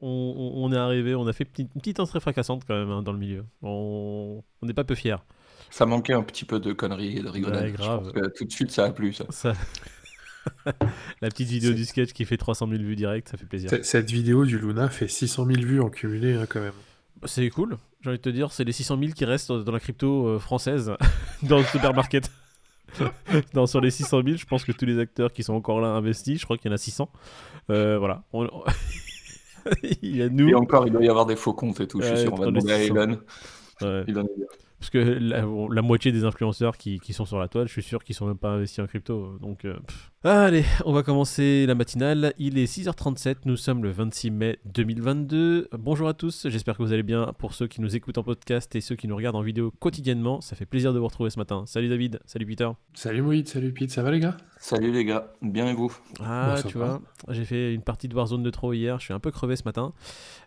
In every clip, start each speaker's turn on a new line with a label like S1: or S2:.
S1: on, est arrivé, on a fait une petite entrée fracassante quand même hein, dans le milieu. On n'est pas peu fiers.
S2: Ça manquait un petit peu de conneries et de rigolade. tout de suite, ça a plu, ça.
S1: La petite vidéo du sketch qui fait 300 000 vues direct, ça fait plaisir.
S3: Cette vidéo du Luna fait 600 000 vues en cumulé hein, quand même.
S1: C'est cool, j'ai envie de te dire, c'est les 600 000 qui restent dans la crypto euh, française, dans le supermarket. dans, sur les 600 000, je pense que tous les acteurs qui sont encore là investis, je crois qu'il y en a 600. Euh, voilà.
S2: il y a nous. Et encore, il doit y avoir des faux comptes et tout. je suis sûr, on va demander à Elon.
S1: Parce que la, moitié des influenceurs qui, qui, sont sur la toile, je suis sûr qu'ils sont même pas investis en crypto. Donc, euh, Allez, on va commencer la matinale. Il est 6h37, nous sommes le 26 mai 2022. Bonjour à tous, j'espère que vous allez bien. Pour ceux qui nous écoutent en podcast et ceux qui nous regardent en vidéo quotidiennement, ça fait plaisir de vous retrouver ce matin. Salut David, salut Peter.
S3: Salut Moïd, salut Pete, ça va les gars?
S2: Salut les gars, bien et vous?
S1: Ah, tu vois, j'ai fait une partie de Warzone de trop hier, je suis un peu crevé ce matin,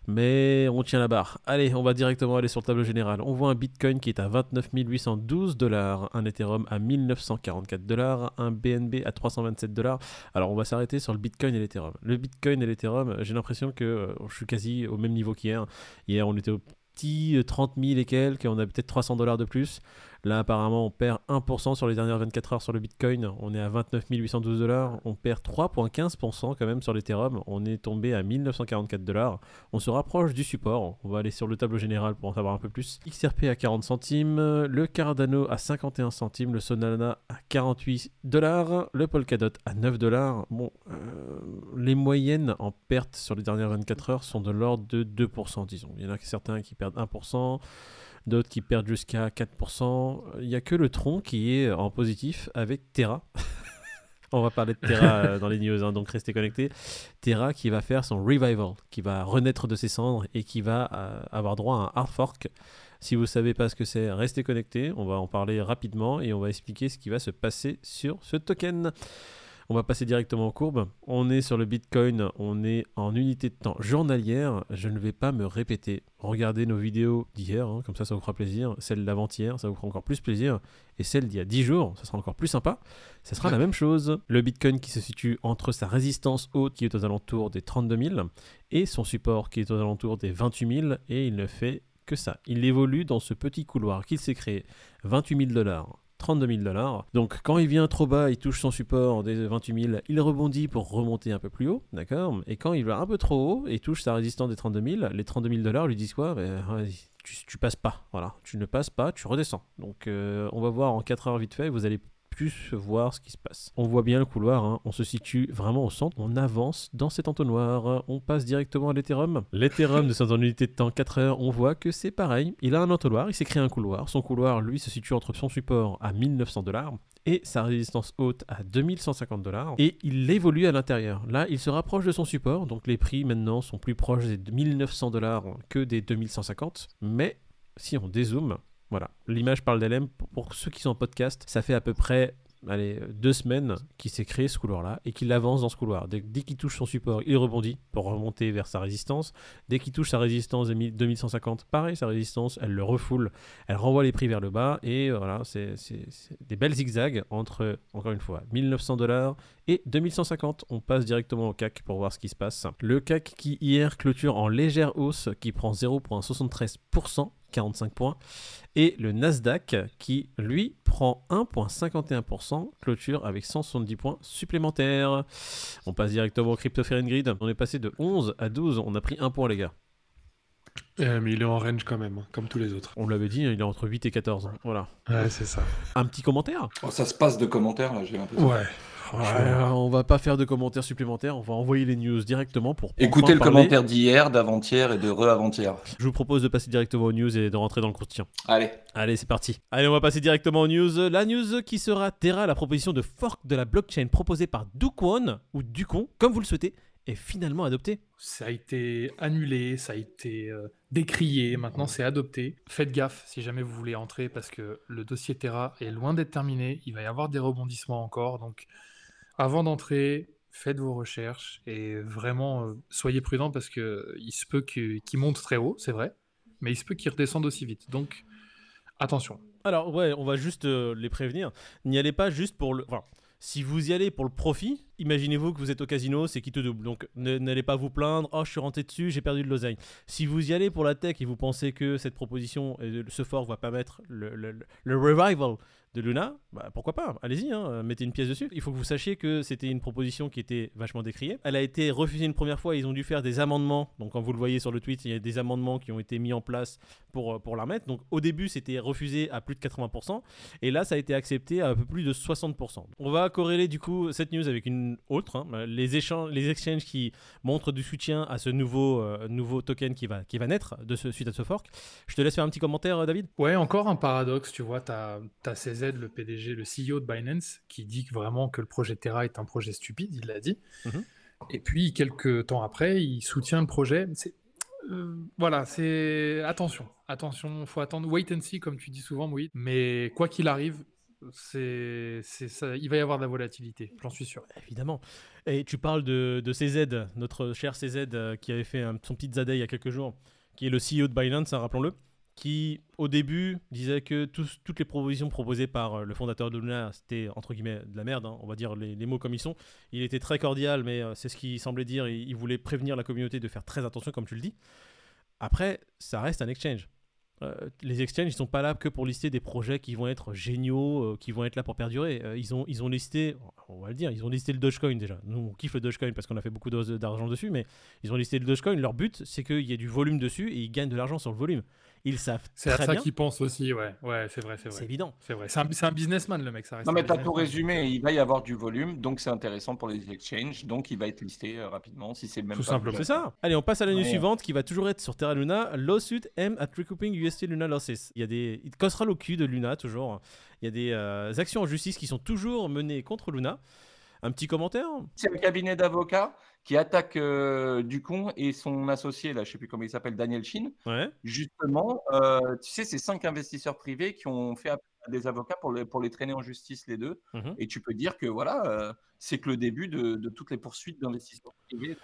S1: mais on tient la barre. Allez, on va directement aller sur le tableau général. On voit un Bitcoin qui est à 29 812 dollars, un Ethereum à 1944 dollars, un BNB à 327 dollars. Alors on va s'arrêter sur le Bitcoin et l'Ethereum. Le Bitcoin et l'Ethereum, j'ai l'impression que euh, je suis quasi au même niveau qu'hier. Hier on était au petit 30 euh, 000 et quelques, on a peut-être 300 dollars de plus. Là, apparemment, on perd 1% sur les dernières 24 heures sur le Bitcoin. On est à 29 812 dollars. On perd 3,15% quand même sur l'Ethereum. On est tombé à 1944 dollars. On se rapproche du support. On va aller sur le tableau général pour en savoir un peu plus. XRP à 40 centimes. Le Cardano à 51 centimes. Le Solana à 48 dollars. Le Polkadot à 9 dollars. Bon, euh, les moyennes en perte sur les dernières 24 heures sont de l'ordre de 2%, disons. Il y en a certains qui perdent 1% d'autres qui perdent jusqu'à 4%. Il n'y a que le tronc qui est en positif avec Terra. On va parler de Terra euh, dans les news, hein, donc restez connectés. Terra qui va faire son revival, qui va renaître de ses cendres et qui va euh, avoir droit à un hard fork. Si vous ne savez pas ce que c'est, restez connectés. On va en parler rapidement et on va expliquer ce qui va se passer sur ce token. On va passer directement en courbe. On est sur le Bitcoin, on est en unité de temps journalière. Je ne vais pas me répéter. Regardez nos vidéos d'hier, hein, comme ça ça vous fera plaisir. Celle d'avant-hier, ça vous fera encore plus plaisir. Et celle d'il y a 10 jours, ça sera encore plus sympa. Ça sera la même chose. Le Bitcoin qui se situe entre sa résistance haute qui est aux alentours des 32 000 et son support qui est aux alentours des 28 000 et il ne fait que ça. Il évolue dans ce petit couloir qu'il s'est créé. 28 000 dollars, 32 000 dollars. Donc quand il vient trop bas, il touche son support des 28 000, il rebondit pour remonter un peu plus haut, d'accord? Et quand il va un peu trop haut et touche sa résistance des 32 000, les 32 000 dollars lui disent quoi? Ben, tu, passes pas, voilà, tu ne passes pas, tu redescends. Donc euh, on va voir en 4 heures vite fait, vous allez plus voir ce qui se passe. On voit bien le couloir, hein. on se situe vraiment au centre, on avance dans cet entonnoir, on passe directement à l'Ethereum. L'Ethereum de son unité de temps 4 heures, on voit que c'est pareil, il a un entonnoir, il s'est créé un couloir, son couloir lui se situe entre son support à 1900 dollars et sa résistance haute à 2150 dollars et il évolue à l'intérieur. Là, il se rapproche de son support, donc les prix maintenant sont plus proches des 1900 dollars que des 2150, mais si on dézoome, voilà, l'image parle d'elle-même. Pour ceux qui sont en podcast, ça fait à peu près deux semaines qu'il s'est créé ce couloir-là et qu'il avance dans ce couloir. Dès, qu'il touche son support, il rebondit pour remonter vers sa résistance. Dès qu'il touche sa résistance de 2150, pareil, sa résistance, elle le refoule, elle renvoie les prix vers le bas et voilà, c'est des belles zigzags entre, encore une fois, 1900 dollars et 2150. On passe directement au CAC pour voir ce qui se passe. Le CAC qui hier clôture en légère hausse, qui prend 0,73%. 45 points. Et le Nasdaq qui, lui, prend 1,51%, clôture avec 170 points supplémentaires. On passe directement au Crypto Grid. On est passé de 11 à 12. On a pris un point, les gars.
S3: Euh, mais il est en range quand même, hein, comme tous les autres.
S1: On l'avait dit, il est entre 8 et 14. Voilà.
S3: Ouais, c'est ça.
S1: Un petit commentaire?
S2: Oh, Ça se passe de commentaires, là, j'ai l'impression.
S3: Ouais.
S1: On va pas faire de commentaires supplémentaires, on va envoyer les news directement pour.
S2: Écoutez le commentaire d'hier, d'avant-hier et de re-avant-hier.
S1: Je vous propose de passer directement aux news et de rentrer dans le croustillant.
S2: Allez.
S1: Allez, c'est parti. Allez, on va passer directement aux news. La news qui sera Terra, la proposition de fork de la blockchain proposée par Dukwon ou Ducon, comme vous le souhaitez, est finalement adoptée.
S4: Ça a été annulé, ça a été euh, décrié, maintenant c'est adopté. Faites gaffe si jamais vous voulez entrer parce que le dossier Terra est loin d'être terminé, il va y avoir des rebondissements encore, donc avant d'entrer, faites vos recherches et vraiment euh, soyez prudent parce que il se peut qu'il monte très haut, c'est vrai, mais il se peut qu'il redescende aussi vite. Donc attention.
S1: Alors ouais, on va juste euh, les prévenir. N'y allez pas juste pour le. Enfin, Si vous y allez pour le profit, imaginez-vous que vous êtes au casino, c'est qui te double. Donc n'allez pas vous plaindre, oh je suis rentré dessus, j'ai perdu de l'oseille. Si vous y allez pour la tech et vous pensez que cette proposition, ce fort va permettre le, le, le revival de Luna, bah, pourquoi pas Allez-y, hein, mettez une pièce dessus. Il faut que vous sachiez que c'était une proposition qui était vachement décriée. Elle a été refusée une première fois, ils ont dû faire des amendements. Donc quand vous le voyez sur le tweet, il y a des amendements qui ont été mis en place pour, euh, pour la remettre. Donc au début, c'était refusé à plus de 80%. Et là, ça a été accepté à un peu plus de 60%. On va corréler du coup cette news avec une autre. Hein. les, échanges, les exchanges qui montrent du soutien à ce nouveau, euh, nouveau token qui va, qui va naître de ce, suite à ce fork. Je te laisse faire un petit commentaire, euh, David.
S4: Ouais, encore un paradoxe. Tu vois, tu as, as ces le PDG, le CEO de Binance, qui dit vraiment que le projet Terra est un projet stupide, il l'a dit. Mhm. Et puis, quelques temps après, il soutient le projet. Euh, voilà, c'est attention, attention, faut attendre, wait and see comme tu dis souvent, oui. Mais quoi qu'il arrive, c'est, ça, il va y avoir de la volatilité, j'en suis sûr.
S1: Évidemment. Et tu parles de, CZ, notre cher CZ euh, qui avait fait un, son petit zadé il y a quelques jours, qui est le CEO de Binance, hein, rappelons-le qui au début disait que toutes les propositions proposées par euh, le fondateur de Luna c'était entre guillemets de la merde, hein, on va dire les, mots comme ils sont. Il était très cordial, mais euh, c'est ce qu'il semblait dire. Il, voulait prévenir la communauté de faire très attention, comme tu le dis. Après, ça reste un exchange. Euh, les exchanges, ils sont pas là que pour lister des projets qui vont être géniaux, qui vont être là pour perdurer. ils, ont, ils ont listé, on va le dire, ils ont listé le Dogecoin déjà. Nous, on kiffe le Dogecoin parce qu'on a fait beaucoup d'argent dessus, mais ils ont listé le Dogecoin. Leur but, c'est qu'il y ait du volume dessus et ils gagnent de l'argent sur le volume. Ils savent
S4: C'est à ça qu'ils pensent aussi, ouais. Ouais, c'est vrai, c'est vrai.
S1: C'est évident.
S4: C'est vrai. C'est un, un, businessman, le mec, ça reste
S2: Non, mais t'as tout résumé. Il va y avoir du volume, donc c'est intéressant pour les exchanges. Donc il va être listé euh, rapidement si c'est le même
S1: Tout simplement. C'est ça. Allez, on passe à la news suivante qui va toujours être sur Terra Luna. Lawsuit M at recouping UST Luna losses. Il y a des. Il cassera le cul de Luna, toujours. Il y a des euh, actions en justice qui sont toujours menées contre Luna. Un petit commentaire?
S2: C'est un cabinet d'avocats? Qui attaque euh, Ducon et son associé, là, je sais plus comment il s'appelle, Daniel Chin.
S1: Ouais.
S2: Justement, euh, tu sais, c'est cinq investisseurs privés qui ont fait appel à des avocats pour les, pour les traîner en justice, les deux. Mhm. Et tu peux dire que voilà, euh, c'est que le début de, de toutes les poursuites d'investisseurs privés.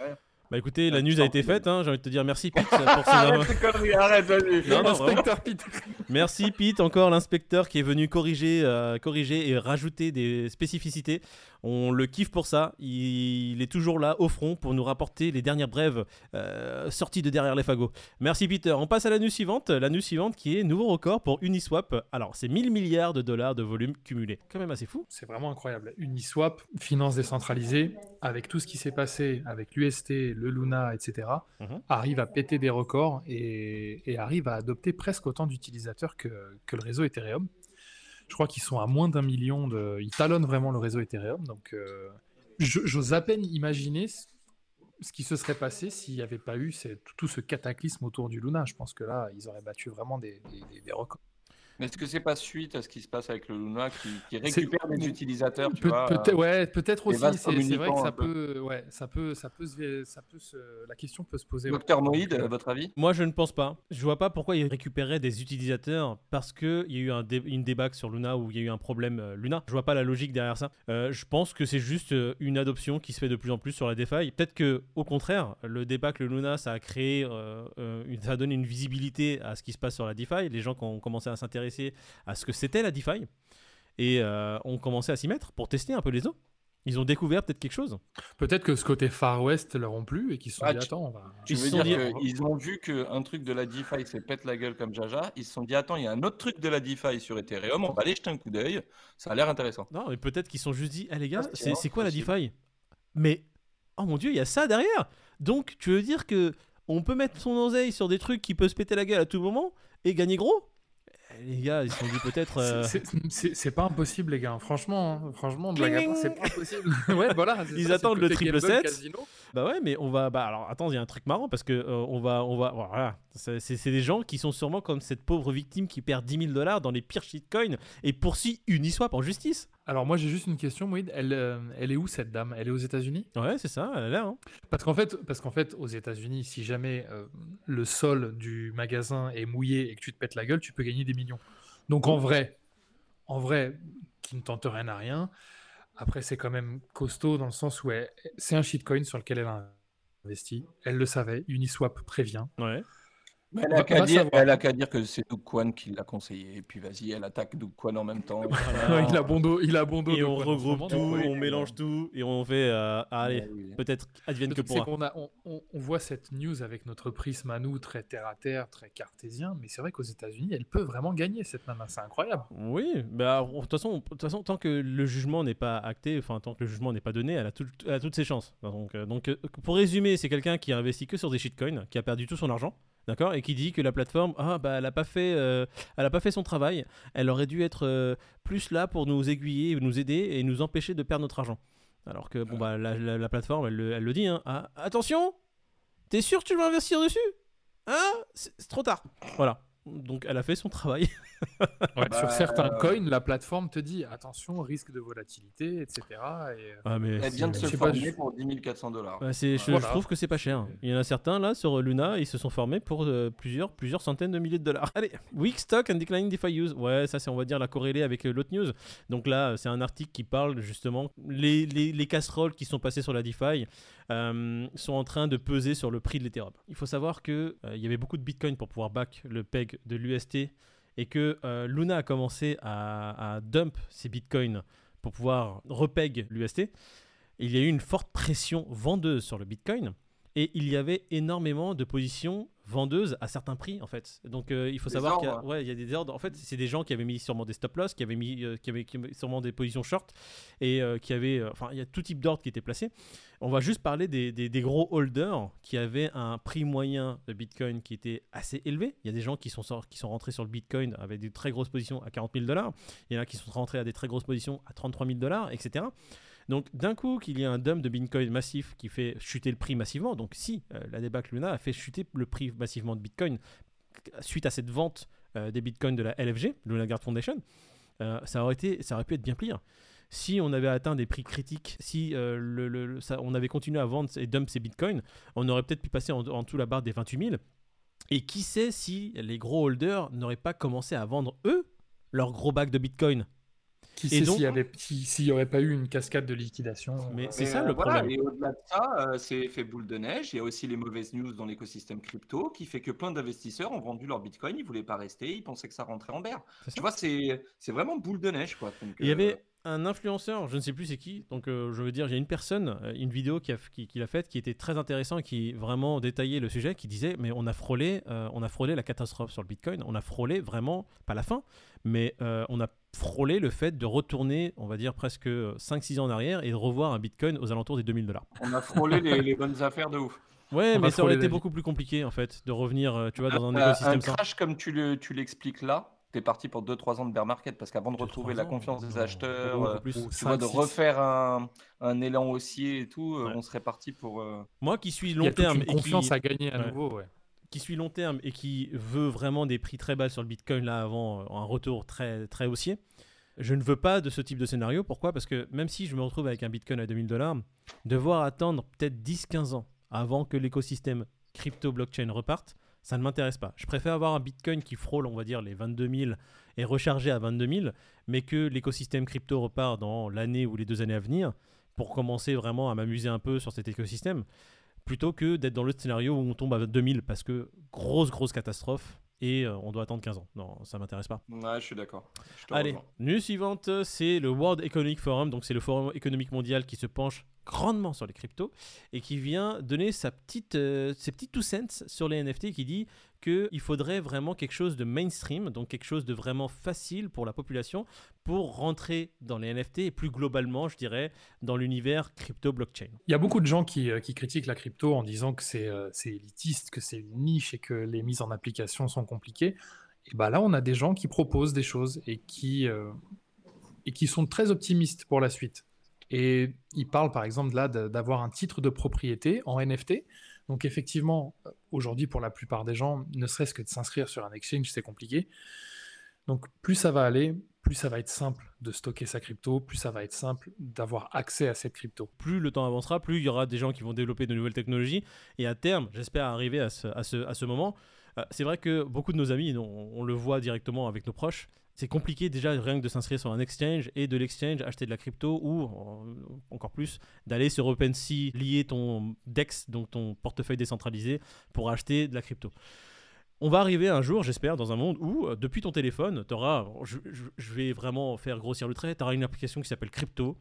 S1: Bah écoutez, la news a été faite, hein. j'ai envie de te dire merci Pete pour ces arrête
S2: conneries, arrête.
S1: Inspecteur Pete. Merci Pete, encore l'inspecteur qui est venu corriger, euh, corriger et rajouter des spécificités. On le kiffe pour ça. Il, est toujours là au front pour nous rapporter les dernières brèves euh, sorties de derrière les fagots. Merci Peter. On passe à la news suivante. La news suivante qui est nouveau record pour Uniswap. Alors c'est 1000 milliards de dollars de volume cumulé. Quand même assez fou.
S4: C'est vraiment incroyable. Uniswap, finance décentralisée, avec tout ce qui s'est passé avec l'UST, le Luna, etc., mhm. arrive à péter des records et, arrive à adopter presque autant d'utilisateurs que, le réseau Ethereum. Je crois qu'ils sont à moins d'un million de. Ils talonnent vraiment le réseau Ethereum. Donc, euh, j'ose à peine imaginer ce qui se serait passé s'il n'y avait pas eu tout ce cataclysme autour du Luna. Je pense que là, ils auraient battu vraiment des records.
S2: Mais est-ce que c'est pas suite à ce qui se passe avec le Luna qui, récupère des utilisateurs tu
S4: peut, peut ouais, peut-être aussi. C'est vrai que ça peut, ouais, ça peut, ça peut, ça peut se, la question peut se poser.
S2: Docteur Moïd, à votre avis?
S1: Moi, je ne pense pas. Je vois pas pourquoi il récupérait des utilisateurs parce que il y a eu un une débâcle sur Luna où il y a eu un problème euh, Luna. Je vois pas la logique derrière ça. Euh, je pense que c'est juste euh, une adoption qui se fait de plus en plus sur la DeFi. Peut-être que au contraire, le débâcle Luna, ça a créé, ça a donné une visibilité à ce qui se passe sur la DeFi. Les gens qui ont commencé à s'intéresser à ce que c'était la DeFi et euh, ont commencé à s'y mettre pour tester un peu les eaux. Ils ont découvert peut-être quelque chose.
S4: Peut-être que ce côté Far West leur ont plu et qu'ils se sont ah, dit attends, on va.
S2: Tu ils veux dire qu'ils ont vu qu'un truc de la DeFi se pète la gueule comme Jaja. Ils se sont dit attends, il y a un autre truc de la DeFi sur Ethereum, on va aller jeter un coup d'œil. Ça a l'air intéressant.
S1: Non, mais peut-être qu'ils sont juste dit ah les gars, c'est quoi la DeFi? Mais oh mon dieu, il y a ça derrière. Donc tu veux dire que on peut mettre son oseille sur des trucs qui peuvent se péter la gueule à tout moment et gagner gros? Les gars, ils se sont dit peut-être. Euh,
S4: c'est pas impossible, les gars. Franchement, hein. franchement, c'est pas impossible. ouais, voilà.
S1: Ils attendent le triple 7. Bah ouais, mais on va. Bah alors, attends, il y a un truc marrant parce que euh, on va, on va. Voilà, c'est des gens qui sont sûrement comme cette pauvre victime qui perd 10 000 dollars dans les pires shitcoins et poursuit Uniswap en justice.
S4: Alors moi j'ai juste une question, Moïd. Elle, euh, elle est où cette dame? Elle est aux États-Unis?
S1: Ouais, c'est ça. Elle est là. Hein.
S4: Parce qu'en fait, parce qu'en fait, aux États-Unis, si jamais le sol du magasin est mouillé et que tu te pètes la gueule, tu peux gagner des millions. Donc en vrai, en vrai, qui ne tente rien à rien. Après, c'est quand même costaud dans le sens où c'est un shitcoin sur lequel elle a investi. Elle le savait. Uniswap prévient.
S1: Ouais.
S2: Elle a qu'à dire, dire, que c'est Doug Kwan qui l'a conseillé. Et puis vas-y, elle attaque Doug Kwan en même temps.
S4: il a bon dos, il a bon dos.
S1: Et on regroupe tout, on mélange tout et on fait. Euh, allez, peut-être advienne que pourra.
S4: On, a, on, on, voit cette news avec notre prisme à nous, très terre à terre, très cartésien. Mais c'est vrai qu'aux États-Unis, elle peut vraiment gagner cette nana. C'est incroyable.
S1: Oui, bah, de toute façon, façon, tant que le jugement n'est pas acté, enfin tant que le jugement n'est pas donné, elle a, elle a toutes ses chances. Donc, euh, donc euh, pour résumer, c'est quelqu'un qui a investi que sur des shitcoins, qui a perdu tout son argent d'accord? Et qui dit que la plateforme, ah, bah, elle n'a pas, fait, euh, elle a pas fait son travail, elle aurait dû être euh, plus là pour nous aiguiller, nous aider et nous empêcher de perdre notre argent. Alors que bon, bah, la, plateforme, elle, elle, le dit, hein, ah, attention, t'es sûr que tu veux investir dessus? Hein? C'est trop tard. Voilà. Donc elle a fait son travail.
S4: sur bah, certains euh, coins, la plateforme te dit attention, risque de volatilité, etc. Et...
S2: Euh, ah, mais elle vient de se former pour 10 400 dollars.
S1: Bah, je, trouve que c'est pas cher. Il y en a certains là sur Luna, ils se sont formés pour euh, plusieurs, plusieurs centaines de milliers de dollars. Allez, weak stock and declining DeFi use. Ouais, ça c'est on va dire la corrélée avec l'autre news. Donc là, c'est un article qui parle justement les, les, les casseroles qui sont passées sur la DeFi. Euh, sont en train de peser sur le prix de l'Ethereum. Il faut savoir qu'il euh, il y avait beaucoup de Bitcoin pour pouvoir back le peg de l'UST et que euh, Luna a commencé à, à, dump ses Bitcoins pour pouvoir repeg l'UST. Il y a eu une forte pression vendeuse sur le Bitcoin et il y avait énormément de positions vendeuses à certains prix en fait. Donc euh, il faut savoir qu'il y, a, ouais, il y a des ordres. En fait, c'est des gens qui avaient mis sûrement des stop loss, qui avaient mis, euh, qui, avaient, sûrement des positions short et euh, qui avaient, enfin il y a tout type d'ordre qui était placé. On va juste parler des, des, gros holders qui avaient un prix moyen de Bitcoin qui était assez élevé. Il y a des gens qui sont, qui sont rentrés sur le Bitcoin avec des très grosses positions à 40 000 dollars. Il y en a qui sont rentrés à des très grosses positions à 33 000 dollars, etc. Donc d'un coup qu'il y a un dump de Bitcoin massif qui fait chuter le prix massivement, donc si euh, la débâcle Luna a fait chuter le prix massivement de Bitcoin suite à cette vente euh, des Bitcoins de la LFG, Luna Guard Foundation, euh, ça, aurait été, ça aurait pu être bien pire. Si on avait atteint des prix critiques, si on avait continué à vendre et dump ces bitcoins, on aurait peut-être pu passer en, en dessous la barre des 28 000. Et qui sait si les gros holders n'auraient pas commencé à vendre eux leur gros bac de bitcoin?
S4: Qui sait s'il n'y aurait pas eu une cascade de liquidation
S1: Mais c'est ça le problème.
S2: Et au-delà de ça, euh, c'est fait boule de neige. Il y a aussi les mauvaises news dans l'écosystème crypto qui fait que plein d'investisseurs ont vendu leur bitcoin. Ils ne voulaient pas rester. Ils pensaient que ça rentrait en berre. Tu vois, c'est vraiment boule de neige. Quoi.
S1: il y avait euh, un influenceur, je ne sais plus c'est qui, donc euh, je veux dire, il y a une personne, une vidéo qu'il a, qui, a faite qui était très intéressante, qui vraiment détaillait le sujet, qui disait, mais on a frôlé, on a frôlé la catastrophe sur le Bitcoin, on a frôlé vraiment, pas la fin, mais on a frôler le fait de retourner, on va dire, presque 5-6 ans en arrière et de revoir un Bitcoin aux alentours des 2000 dollars.
S2: On a frôlé les, bonnes affaires de ouf.
S1: Ouais, mais ça aurait été beaucoup plus compliqué en fait de revenir, euh, tu vois, dans un, écosystème.
S2: Un crash comme tu l'expliques là, t'es parti pour 2-3 ans de bear market parce qu'avant de retrouver la confiance des acheteurs, euh, plus, tu vois, de refaire un, un, élan haussier et tout, euh, on serait parti pour.
S1: Moi qui suis long terme
S4: et confiance à gagner à nouveau, ouais
S1: qui suit long terme et qui veut vraiment des prix très bas sur le Bitcoin là avant un retour très, très haussier, je ne veux pas de ce type de scénario. Pourquoi? Parce que même si je me retrouve avec un Bitcoin à 2000 dollars, devoir attendre peut-être 10-15 ans avant que l'écosystème crypto-blockchain reparte, ça ne m'intéresse pas. Je préfère avoir un Bitcoin qui frôle, on va dire, les 22 000 et rechargé à 22 000, mais que l'écosystème crypto repart dans l'année ou les deux années à venir pour commencer vraiment à m'amuser un peu sur cet écosystème plutôt que d'être dans le scénario où on tombe à 2000 parce que grosse, grosse catastrophe et euh, on doit attendre 15 ans. Non, ça m'intéresse pas.
S2: Ouais, je suis d'accord.
S1: Allez, news suivante, c'est le World Economic Forum, donc c'est le forum économique mondial qui se penche grandement sur les cryptos et qui vient donner sa petite, euh, ses petits two cents sur les NFT qui dit qu'il faudrait vraiment quelque chose de mainstream, donc quelque chose de vraiment facile pour la population pour rentrer dans les NFT et plus globalement, je dirais, dans l'univers crypto-blockchain.
S4: Il y a beaucoup de gens qui, euh, qui critiquent la crypto en disant que euh, c'est élitiste, que c'est une niche et que les mises en application sont compliquées. Et bah là, on a des gens qui proposent des choses et qui, et qui sont très optimistes pour la suite. Et il parle par exemple là d'avoir un titre de propriété en NFT. Donc effectivement, aujourd'hui pour la plupart des gens, ne serait-ce que de s'inscrire sur un exchange, c'est compliqué. Donc plus ça va aller, plus ça va être simple de stocker sa crypto, plus ça va être simple d'avoir accès à cette crypto.
S1: Plus le temps avancera, plus il y aura des gens qui vont développer de nouvelles technologies. Et à terme, j'espère arriver à ce moment. Euh, c'est vrai que beaucoup de nos amis, on, le voit directement avec nos proches, c'est compliqué déjà rien que de s'inscrire sur un exchange et de l'exchange acheter de la crypto ou encore plus d'aller sur OpenSea lier ton DEX donc ton portefeuille décentralisé pour acheter de la crypto. On va arriver un jour, j'espère, dans un monde où, euh, depuis ton téléphone, tu auras, je, je, vais vraiment faire grossir le trait, tu auras une application qui s'appelle Crypto,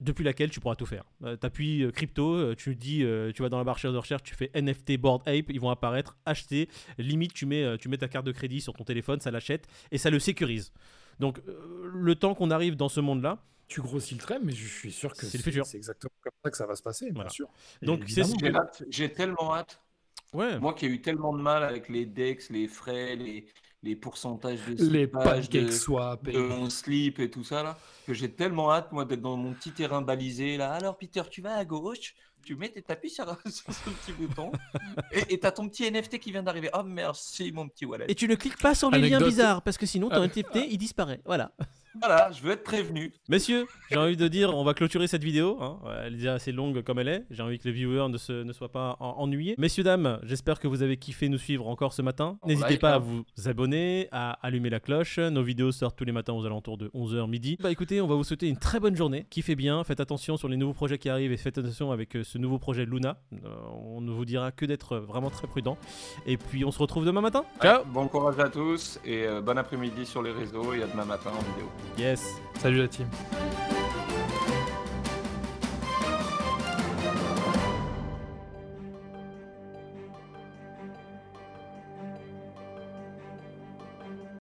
S1: depuis laquelle tu pourras tout faire. Euh, tu appuies crypto, tu dis, tu vas dans la barre de recherche, tu fais NFT Board Ape, ils vont apparaître, acheter, limite tu mets, tu mets ta carte de crédit sur ton téléphone, ça l'achète et ça le sécurise. Donc le temps qu'on arrive dans ce monde-là,
S4: tu grossis le trait, mais je suis sûr que
S1: c'est le futur.
S4: C'est exactement comme ça que ça va se passer, bien sûr.
S2: Donc j'ai tellement hâte. Ouais. Moi qui ai eu tellement de mal avec les DEX, les frais, les, les pourcentages de
S4: les pancake swap
S2: et... de mon slip et tout ça là, que j'ai tellement hâte moi d'être dans mon petit terrain balisé là. Alors Peter, tu vas à gauche, tu mets tes tapis sur, sur ce petit bouton et t'as ton petit NFT qui vient d'arriver. Oh merci mon petit wallet.
S1: Et tu ne cliques pas sur les liens bizarres parce que sinon ton ah. NFT il disparaît. Voilà.
S2: Voilà, je veux être prévenu.
S1: Messieurs, j'ai envie de dire, on va clôturer cette vidéo. Hein. Elle est déjà assez longue comme elle est. J'ai envie que les viewers ne, se, ne soient pas ennuyés. Messieurs, dames, j'espère que vous avez kiffé nous suivre encore ce matin. N'hésitez pas à vous abonner, à allumer la cloche. Nos vidéos sortent tous les matins aux alentours de 11h midi. Bah écoutez, on va vous souhaiter une très bonne journée. Kiffez bien, faites attention sur les nouveaux projets qui arrivent et faites attention avec euh, ce nouveau projet Luna. Euh, on ne vous dira que d'être vraiment très prudent. Et puis on se retrouve demain matin. Ciao
S2: Bon courage à tous et euh, bon après-midi sur les réseaux et à demain matin en vidéo.
S1: Yes.
S4: Salut la team.